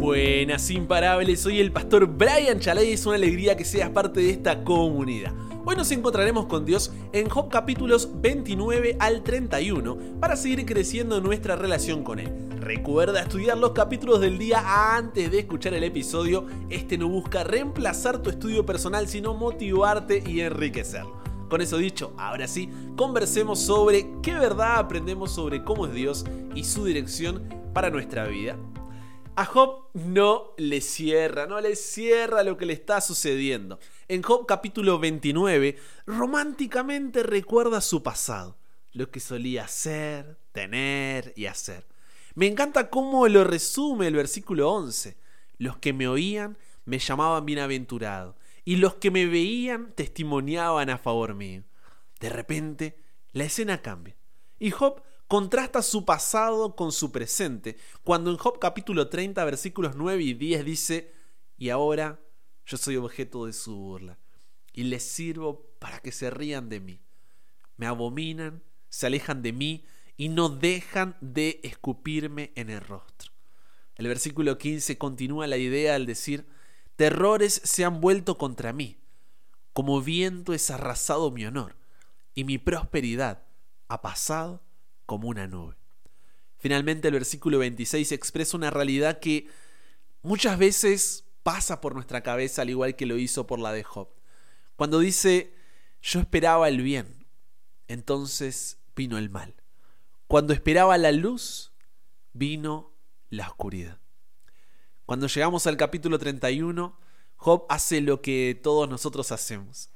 Buenas imparables, soy el pastor Brian Chalay y es una alegría que seas parte de esta comunidad. Hoy nos encontraremos con Dios en Job capítulos 29 al 31 para seguir creciendo nuestra relación con Él. Recuerda estudiar los capítulos del día antes de escuchar el episodio. Este no busca reemplazar tu estudio personal, sino motivarte y enriquecerlo. Con eso dicho, ahora sí, conversemos sobre qué verdad aprendemos sobre cómo es Dios y su dirección para nuestra vida. A Job no le cierra, no le cierra lo que le está sucediendo. En Job capítulo 29, románticamente recuerda su pasado, lo que solía ser, tener y hacer. Me encanta cómo lo resume el versículo 11. Los que me oían me llamaban bienaventurado, y los que me veían testimoniaban a favor mío. De repente, la escena cambia, y Job contrasta su pasado con su presente, cuando en Job capítulo 30 versículos 9 y 10 dice, y ahora yo soy objeto de su burla, y les sirvo para que se rían de mí. Me abominan, se alejan de mí, y no dejan de escupirme en el rostro. El versículo 15 continúa la idea al decir, terrores se han vuelto contra mí, como viento es arrasado mi honor, y mi prosperidad ha pasado como una nube. Finalmente el versículo 26 expresa una realidad que muchas veces pasa por nuestra cabeza al igual que lo hizo por la de Job. Cuando dice, yo esperaba el bien, entonces vino el mal. Cuando esperaba la luz, vino la oscuridad. Cuando llegamos al capítulo 31, Job hace lo que todos nosotros hacemos.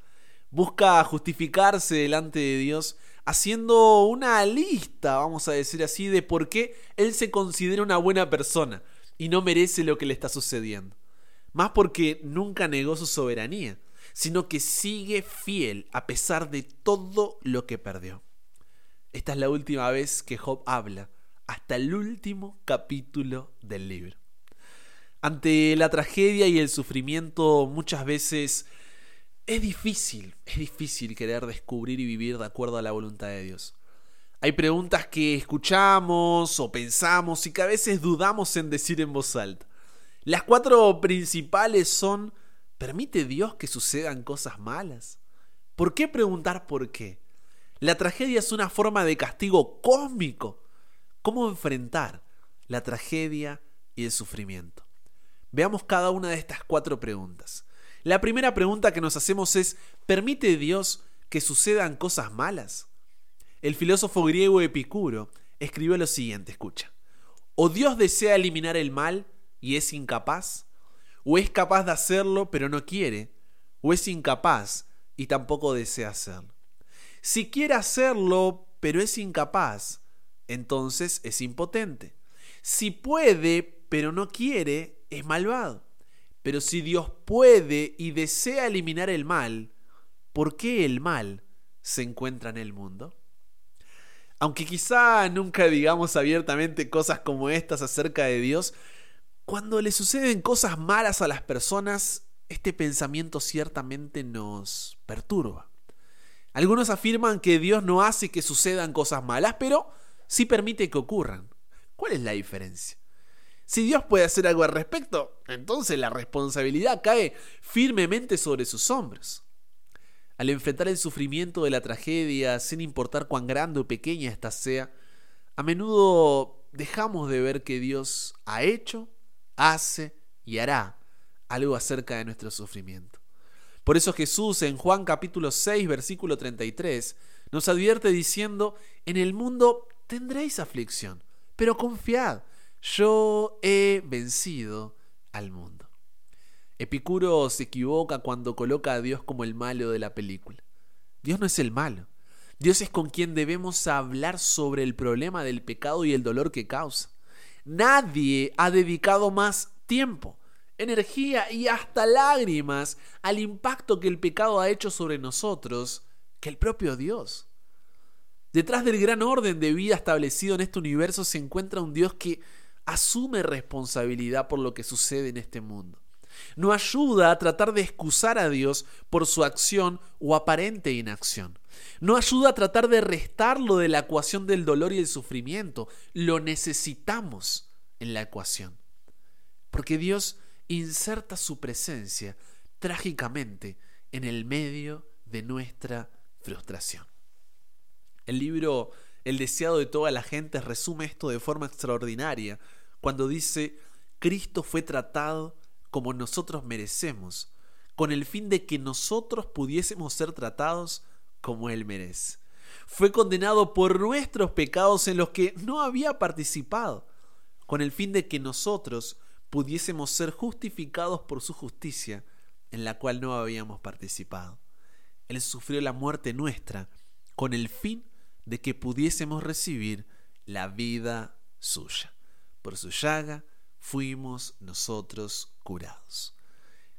Busca justificarse delante de Dios haciendo una lista, vamos a decir así, de por qué él se considera una buena persona y no merece lo que le está sucediendo. Más porque nunca negó su soberanía, sino que sigue fiel a pesar de todo lo que perdió. Esta es la última vez que Job habla, hasta el último capítulo del libro. Ante la tragedia y el sufrimiento muchas veces es difícil, es difícil querer descubrir y vivir de acuerdo a la voluntad de Dios. Hay preguntas que escuchamos o pensamos y que a veces dudamos en decir en voz alta. Las cuatro principales son, ¿permite Dios que sucedan cosas malas? ¿Por qué preguntar por qué? La tragedia es una forma de castigo cósmico. ¿Cómo enfrentar la tragedia y el sufrimiento? Veamos cada una de estas cuatro preguntas. La primera pregunta que nos hacemos es, ¿permite Dios que sucedan cosas malas? El filósofo griego Epicuro escribió lo siguiente, escucha. ¿O Dios desea eliminar el mal y es incapaz? ¿O es capaz de hacerlo pero no quiere? ¿O es incapaz y tampoco desea hacerlo? Si quiere hacerlo pero es incapaz, entonces es impotente. Si puede pero no quiere, es malvado. Pero si Dios puede y desea eliminar el mal, ¿por qué el mal se encuentra en el mundo? Aunque quizá nunca digamos abiertamente cosas como estas acerca de Dios, cuando le suceden cosas malas a las personas, este pensamiento ciertamente nos perturba. Algunos afirman que Dios no hace que sucedan cosas malas, pero sí permite que ocurran. ¿Cuál es la diferencia? Si Dios puede hacer algo al respecto, entonces la responsabilidad cae firmemente sobre sus hombros. Al enfrentar el sufrimiento de la tragedia, sin importar cuán grande o pequeña ésta sea, a menudo dejamos de ver que Dios ha hecho, hace y hará algo acerca de nuestro sufrimiento. Por eso Jesús en Juan capítulo 6 versículo 33 nos advierte diciendo, en el mundo tendréis aflicción, pero confiad, yo he vencido al mundo. Epicuro se equivoca cuando coloca a Dios como el malo de la película. Dios no es el malo. Dios es con quien debemos hablar sobre el problema del pecado y el dolor que causa. Nadie ha dedicado más tiempo, energía y hasta lágrimas al impacto que el pecado ha hecho sobre nosotros que el propio Dios. Detrás del gran orden de vida establecido en este universo se encuentra un Dios que asume responsabilidad por lo que sucede en este mundo. No ayuda a tratar de excusar a Dios por su acción o aparente inacción. No ayuda a tratar de restarlo de la ecuación del dolor y el sufrimiento. Lo necesitamos en la ecuación. porque Dios inserta su presencia trágicamente en el medio de nuestra frustración. El libro El deseado de toda la gente resume esto de forma extraordinaria cuando dice, Cristo fue tratado como nosotros merecemos, con el fin de que nosotros pudiésemos ser tratados como Él merece. Fue condenado por nuestros pecados en los que no había participado, con el fin de que nosotros pudiésemos ser justificados por su justicia, en la cual no habíamos participado. Él sufrió la muerte nuestra, con el fin de que pudiésemos recibir la vida suya. Por su llaga fuimos nosotros curados.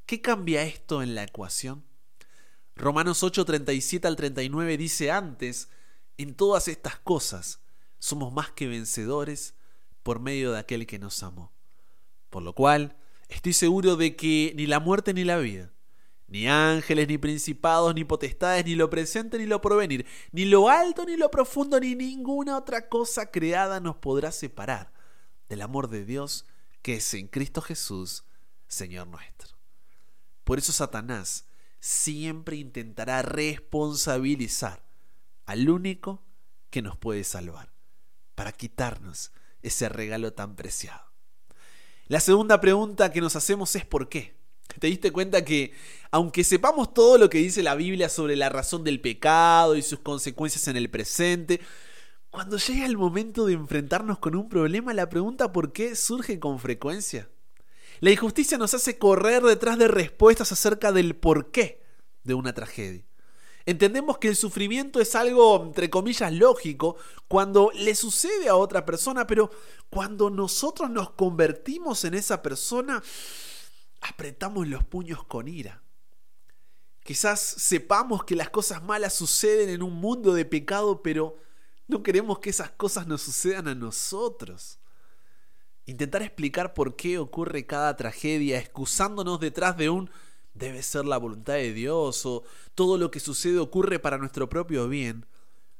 ¿Qué cambia esto en la ecuación? Romanos 8, 37 al 39 dice antes, en todas estas cosas somos más que vencedores por medio de aquel que nos amó. Por lo cual, estoy seguro de que ni la muerte ni la vida, ni ángeles, ni principados, ni potestades, ni lo presente, ni lo porvenir, ni lo alto, ni lo profundo, ni ninguna otra cosa creada nos podrá separar del amor de Dios que es en Cristo Jesús, Señor nuestro. Por eso Satanás siempre intentará responsabilizar al único que nos puede salvar, para quitarnos ese regalo tan preciado. La segunda pregunta que nos hacemos es ¿por qué? ¿Te diste cuenta que, aunque sepamos todo lo que dice la Biblia sobre la razón del pecado y sus consecuencias en el presente, cuando llega el momento de enfrentarnos con un problema, la pregunta ¿por qué surge con frecuencia? La injusticia nos hace correr detrás de respuestas acerca del por qué de una tragedia. Entendemos que el sufrimiento es algo, entre comillas, lógico cuando le sucede a otra persona, pero cuando nosotros nos convertimos en esa persona, apretamos los puños con ira. Quizás sepamos que las cosas malas suceden en un mundo de pecado, pero no queremos que esas cosas nos sucedan a nosotros. Intentar explicar por qué ocurre cada tragedia, excusándonos detrás de un debe ser la voluntad de Dios o todo lo que sucede ocurre para nuestro propio bien,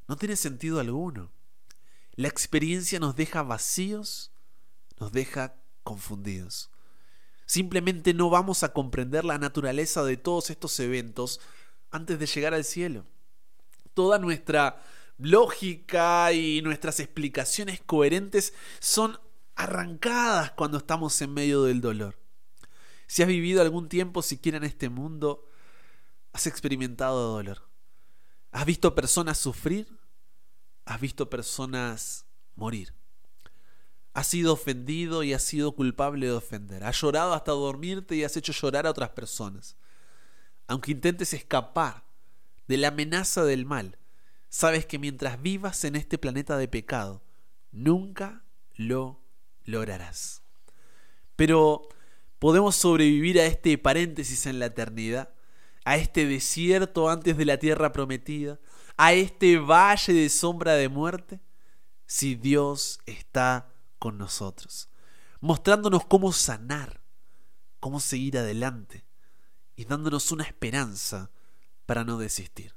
no tiene sentido alguno. La experiencia nos deja vacíos, nos deja confundidos. Simplemente no vamos a comprender la naturaleza de todos estos eventos antes de llegar al cielo. Toda nuestra lógica y nuestras explicaciones coherentes son arrancadas cuando estamos en medio del dolor. Si has vivido algún tiempo siquiera en este mundo, has experimentado dolor. ¿Has visto personas sufrir? ¿Has visto personas morir? Has sido ofendido y has sido culpable de ofender. Has llorado hasta dormirte y has hecho llorar a otras personas. Aunque intentes escapar de la amenaza del mal, sabes que mientras vivas en este planeta de pecado, nunca lo lograrás. Pero podemos sobrevivir a este paréntesis en la eternidad, a este desierto antes de la tierra prometida, a este valle de sombra de muerte, si Dios está con nosotros, mostrándonos cómo sanar, cómo seguir adelante y dándonos una esperanza para no desistir.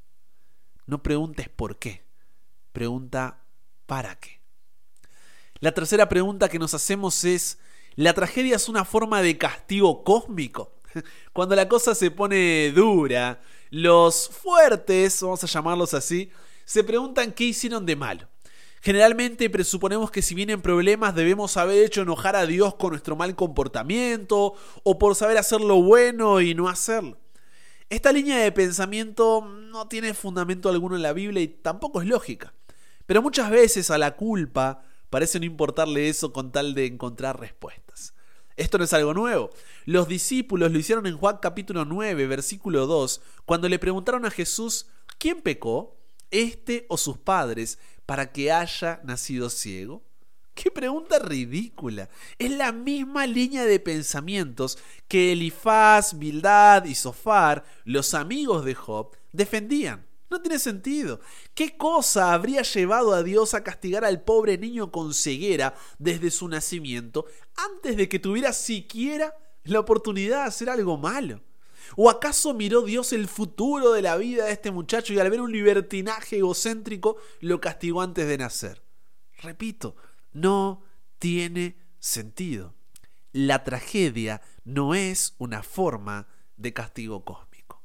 No preguntes por qué, pregunta para qué. La tercera pregunta que nos hacemos es, ¿la tragedia es una forma de castigo cósmico? Cuando la cosa se pone dura, los fuertes, vamos a llamarlos así, se preguntan qué hicieron de malo. Generalmente presuponemos que si vienen problemas debemos haber hecho enojar a Dios con nuestro mal comportamiento o por saber hacer lo bueno y no hacerlo. Esta línea de pensamiento no tiene fundamento alguno en la Biblia y tampoco es lógica. Pero muchas veces a la culpa parece no importarle eso con tal de encontrar respuestas. Esto no es algo nuevo. Los discípulos lo hicieron en Juan capítulo 9, versículo 2, cuando le preguntaron a Jesús, ¿quién pecó? ¿Este o sus padres para que haya nacido ciego? ¡Qué pregunta ridícula! Es la misma línea de pensamientos que Elifaz, Bildad y Sofar, los amigos de Job, defendían. No tiene sentido. ¿Qué cosa habría llevado a Dios a castigar al pobre niño con ceguera desde su nacimiento antes de que tuviera siquiera la oportunidad de hacer algo malo? ¿O acaso miró Dios el futuro de la vida de este muchacho y al ver un libertinaje egocéntrico lo castigó antes de nacer? Repito, no tiene sentido. la tragedia no es una forma de castigo cósmico.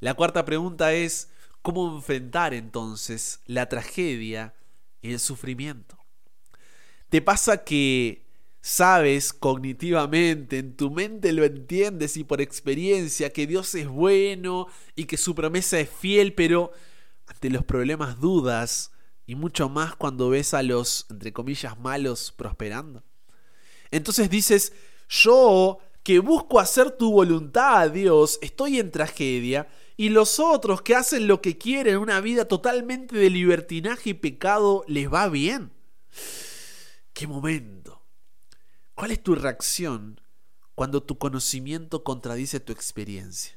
La cuarta pregunta es, ¿cómo enfrentar entonces la tragedia y el sufrimiento? ¿Te pasa que sabes cognitivamente, en tu mente lo entiendes y por experiencia que Dios es bueno y que su promesa es fiel, pero ante los problemas dudas y mucho más cuando ves a los, entre comillas, malos prosperando? Entonces dices, yo que busco hacer tu voluntad, Dios, estoy en tragedia, y los otros que hacen lo que quieren, una vida totalmente de libertinaje y pecado, les va bien. ¿Qué momento? ¿Cuál es tu reacción cuando tu conocimiento contradice tu experiencia?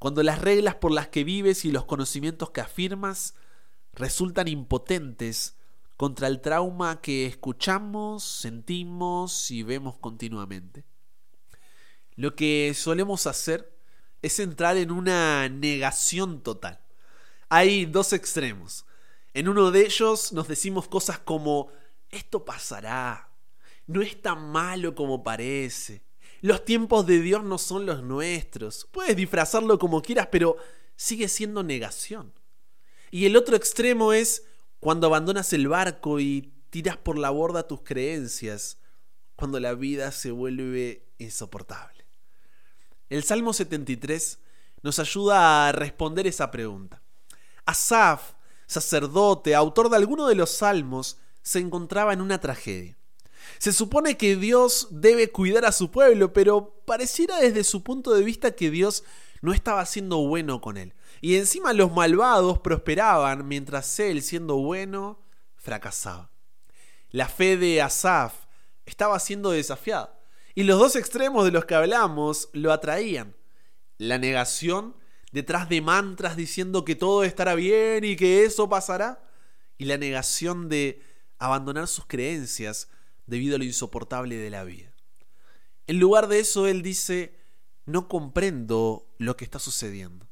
Cuando las reglas por las que vives y los conocimientos que afirmas resultan impotentes contra el trauma que escuchamos, sentimos y vemos continuamente. Lo que solemos hacer es entrar en una negación total. Hay dos extremos. En uno de ellos nos decimos cosas como, esto pasará, no es tan malo como parece, los tiempos de Dios no son los nuestros, puedes disfrazarlo como quieras, pero sigue siendo negación. Y el otro extremo es, cuando abandonas el barco y tiras por la borda tus creencias, cuando la vida se vuelve insoportable. El Salmo 73 nos ayuda a responder esa pregunta. Asaf, sacerdote, autor de alguno de los salmos, se encontraba en una tragedia. Se supone que Dios debe cuidar a su pueblo, pero pareciera desde su punto de vista que Dios no estaba siendo bueno con él. Y encima los malvados prosperaban mientras él, siendo bueno, fracasaba. La fe de Asaf estaba siendo desafiada. Y los dos extremos de los que hablamos lo atraían. La negación detrás de mantras diciendo que todo estará bien y que eso pasará. Y la negación de abandonar sus creencias debido a lo insoportable de la vida. En lugar de eso, él dice, no comprendo lo que está sucediendo.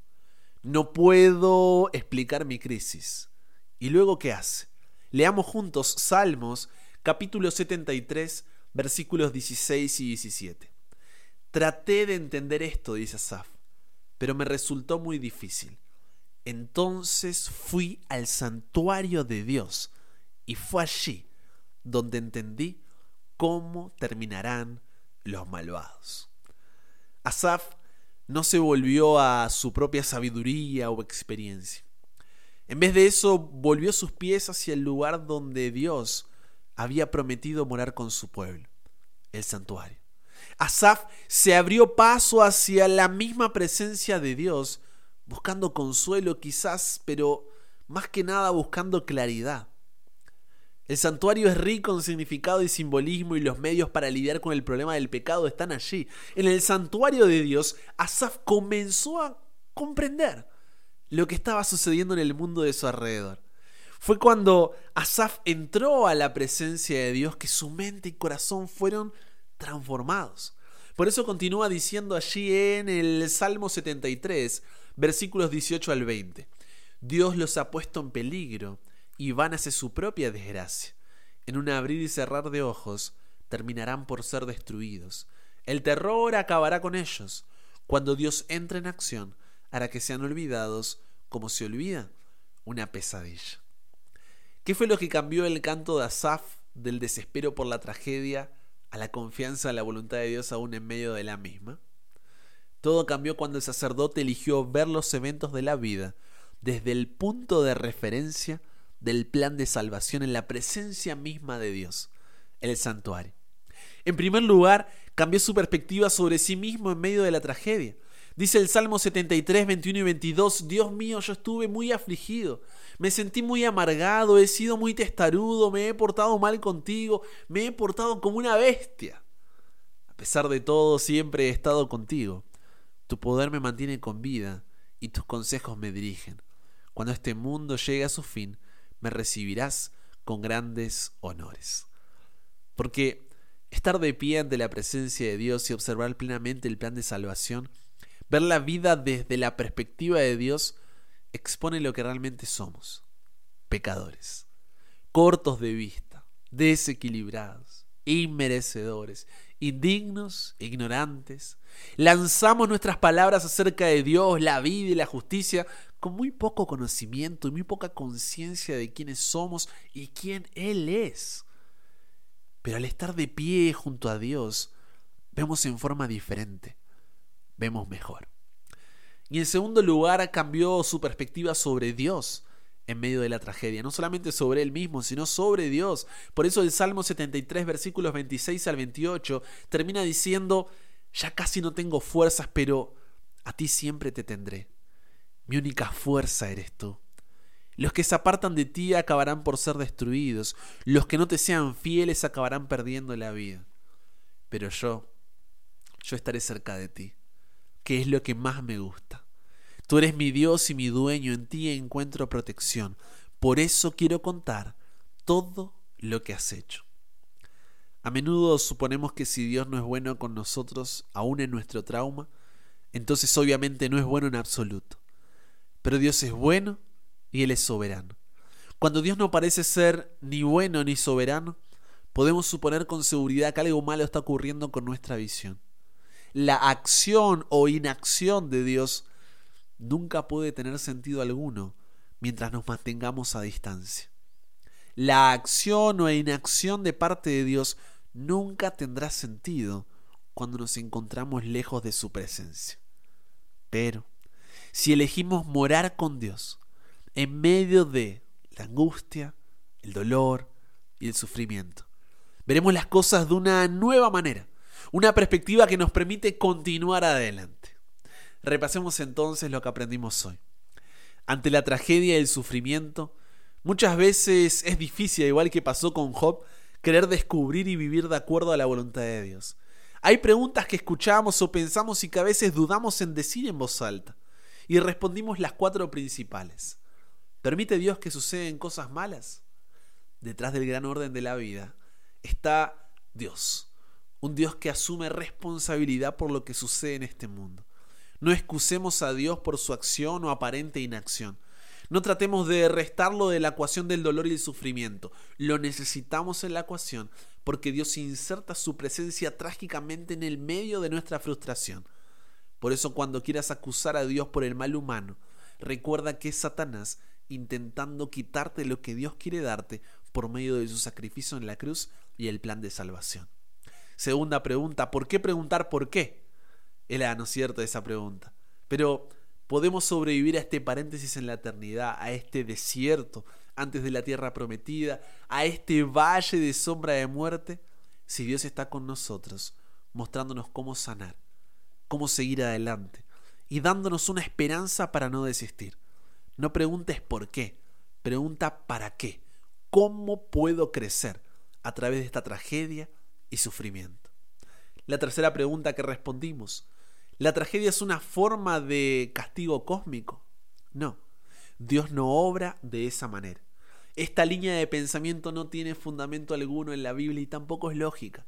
No puedo explicar mi crisis. ¿Y luego qué hace? Leamos juntos Salmos capítulo 73 versículos 16 y 17. Traté de entender esto, dice Asaf, pero me resultó muy difícil. Entonces fui al santuario de Dios y fue allí donde entendí cómo terminarán los malvados. Asaf no se volvió a su propia sabiduría o experiencia. En vez de eso, volvió sus pies hacia el lugar donde Dios había prometido morar con su pueblo, el santuario. Asaf se abrió paso hacia la misma presencia de Dios, buscando consuelo quizás, pero más que nada buscando claridad. El santuario es rico en significado y simbolismo y los medios para lidiar con el problema del pecado están allí. En el santuario de Dios, Asaf comenzó a comprender lo que estaba sucediendo en el mundo de su alrededor. Fue cuando Asaf entró a la presencia de Dios que su mente y corazón fueron transformados. Por eso continúa diciendo allí en el Salmo 73, versículos 18 al 20. Dios los ha puesto en peligro y van hacia su propia desgracia. En un abrir y cerrar de ojos terminarán por ser destruidos. El terror acabará con ellos. Cuando Dios entre en acción, hará que sean olvidados como se olvida una pesadilla. ¿Qué fue lo que cambió el canto de Asaf del desespero por la tragedia a la confianza en la voluntad de Dios aún en medio de la misma? Todo cambió cuando el sacerdote eligió ver los eventos de la vida desde el punto de referencia del plan de salvación en la presencia misma de Dios, el santuario. En primer lugar, cambió su perspectiva sobre sí mismo en medio de la tragedia. Dice el Salmo 73, 21 y 22, Dios mío, yo estuve muy afligido, me sentí muy amargado, he sido muy testarudo, me he portado mal contigo, me he portado como una bestia. A pesar de todo, siempre he estado contigo. Tu poder me mantiene con vida y tus consejos me dirigen. Cuando este mundo llegue a su fin, me recibirás con grandes honores. Porque estar de pie ante la presencia de Dios y observar plenamente el plan de salvación, ver la vida desde la perspectiva de Dios, expone lo que realmente somos, pecadores, cortos de vista, desequilibrados, inmerecedores, indignos, ignorantes. Lanzamos nuestras palabras acerca de Dios, la vida y la justicia con muy poco conocimiento y muy poca conciencia de quiénes somos y quién Él es. Pero al estar de pie junto a Dios, vemos en forma diferente, vemos mejor. Y en segundo lugar, cambió su perspectiva sobre Dios en medio de la tragedia, no solamente sobre él mismo, sino sobre Dios. Por eso el Salmo 73, versículos 26 al 28, termina diciendo, ya casi no tengo fuerzas, pero a ti siempre te tendré. Mi única fuerza eres tú. Los que se apartan de ti acabarán por ser destruidos. Los que no te sean fieles acabarán perdiendo la vida. Pero yo, yo estaré cerca de ti, que es lo que más me gusta. Tú eres mi Dios y mi dueño, en ti encuentro protección. Por eso quiero contar todo lo que has hecho. A menudo suponemos que si Dios no es bueno con nosotros, aún en nuestro trauma, entonces obviamente no es bueno en absoluto. Pero Dios es bueno y Él es soberano. Cuando Dios no parece ser ni bueno ni soberano, podemos suponer con seguridad que algo malo está ocurriendo con nuestra visión. La acción o inacción de Dios nunca puede tener sentido alguno mientras nos mantengamos a distancia. La acción o inacción de parte de Dios nunca tendrá sentido cuando nos encontramos lejos de su presencia. Pero si elegimos morar con Dios en medio de la angustia, el dolor y el sufrimiento. Veremos las cosas de una nueva manera, una perspectiva que nos permite continuar adelante. Repasemos entonces lo que aprendimos hoy. Ante la tragedia y el sufrimiento, muchas veces es difícil, igual que pasó con Job, querer descubrir y vivir de acuerdo a la voluntad de Dios. Hay preguntas que escuchamos o pensamos y que a veces dudamos en decir en voz alta y respondimos las cuatro principales. ¿Permite Dios que suceden cosas malas? Detrás del gran orden de la vida está Dios, un Dios que asume responsabilidad por lo que sucede en este mundo. No excusemos a Dios por su acción o aparente inacción. No tratemos de restarlo de la ecuación del dolor y el sufrimiento. Lo necesitamos en la ecuación porque Dios inserta su presencia trágicamente en el medio de nuestra frustración. Por eso cuando quieras acusar a Dios por el mal humano, recuerda que es Satanás intentando quitarte lo que Dios quiere darte por medio de su sacrificio en la cruz y el plan de salvación. Segunda pregunta, ¿por qué preguntar por qué? Es la no cierto esa pregunta. Pero podemos sobrevivir a este paréntesis en la eternidad, a este desierto antes de la tierra prometida, a este valle de sombra de muerte, si Dios está con nosotros, mostrándonos cómo sanar, cómo seguir adelante y dándonos una esperanza para no desistir. No preguntes por qué, pregunta para qué. ¿Cómo puedo crecer a través de esta tragedia y sufrimiento? La tercera pregunta que respondimos, ¿la tragedia es una forma de castigo cósmico? No, Dios no obra de esa manera. Esta línea de pensamiento no tiene fundamento alguno en la Biblia y tampoco es lógica,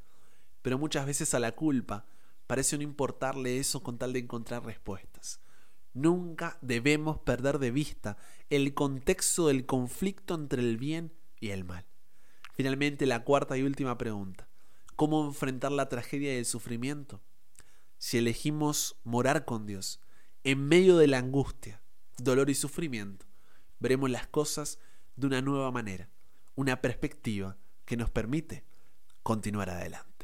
pero muchas veces a la culpa parece no importarle eso con tal de encontrar respuestas. Nunca debemos perder de vista el contexto del conflicto entre el bien y el mal. Finalmente, la cuarta y última pregunta. ¿Cómo enfrentar la tragedia y el sufrimiento? Si elegimos morar con Dios en medio de la angustia, dolor y sufrimiento, veremos las cosas de una nueva manera, una perspectiva que nos permite continuar adelante.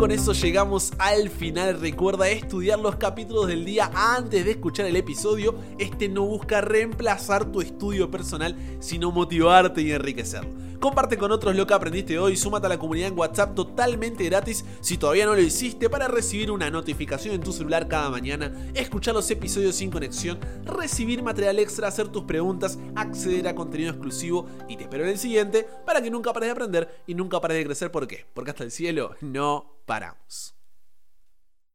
Con eso llegamos al final. Recuerda estudiar los capítulos del día antes de escuchar el episodio. Este no busca reemplazar tu estudio personal, sino motivarte y enriquecerlo. Comparte con otros lo que aprendiste hoy, súmate a la comunidad en WhatsApp totalmente gratis si todavía no lo hiciste para recibir una notificación en tu celular cada mañana, escuchar los episodios sin conexión, recibir material extra, hacer tus preguntas, acceder a contenido exclusivo y te espero en el siguiente para que nunca pares de aprender y nunca pares de crecer. ¿Por qué? Porque hasta el cielo no paramos.